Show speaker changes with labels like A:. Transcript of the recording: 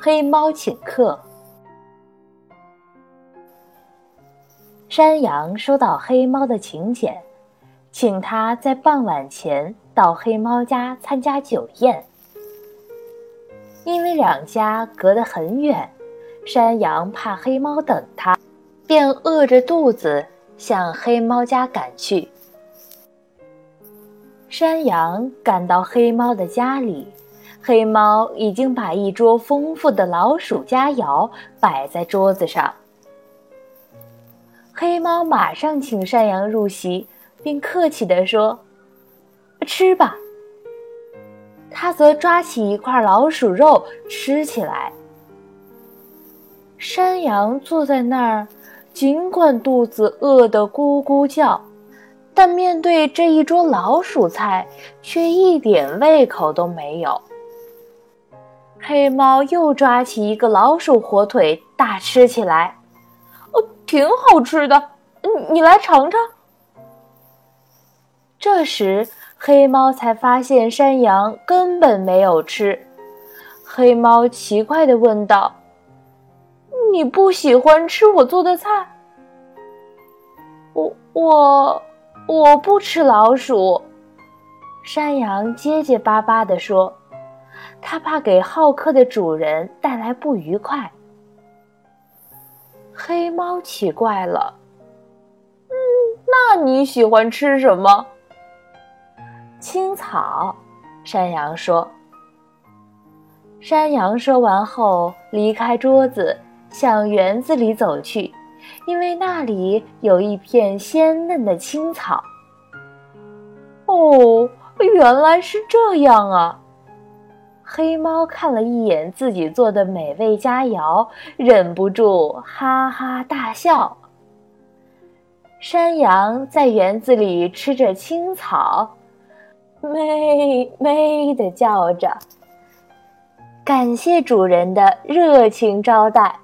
A: 黑猫请客。山羊收到黑猫的请柬，请他在傍晚前到黑猫家参加酒宴。因为两家隔得很远，山羊怕黑猫等他，便饿着肚子向黑猫家赶去。山羊赶到黑猫的家里，黑猫已经把一桌丰富的老鼠佳肴摆在桌子上。黑猫马上请山羊入席，并客气地说：“吃吧。”他则抓起一块老鼠肉吃起来。山羊坐在那儿，尽管肚子饿得咕咕叫。但面对这一桌老鼠菜，却一点胃口都没有。黑猫又抓起一个老鼠火腿，大吃起来。哦，挺好吃的，你来尝尝。这时，黑猫才发现山羊根本没有吃。黑猫奇怪的问道：“你不喜欢吃我做的菜？”我我。我不吃老鼠，山羊结结巴巴的说：“他怕给好客的主人带来不愉快。”黑猫奇怪了：“嗯，那你喜欢吃什么？”青草，山羊说。山羊说完后，离开桌子，向园子里走去。因为那里有一片鲜嫩的青草。哦，原来是这样啊！黑猫看了一眼自己做的美味佳肴，忍不住哈哈大笑。山羊在园子里吃着青草，咩咩的叫着，感谢主人的热情招待。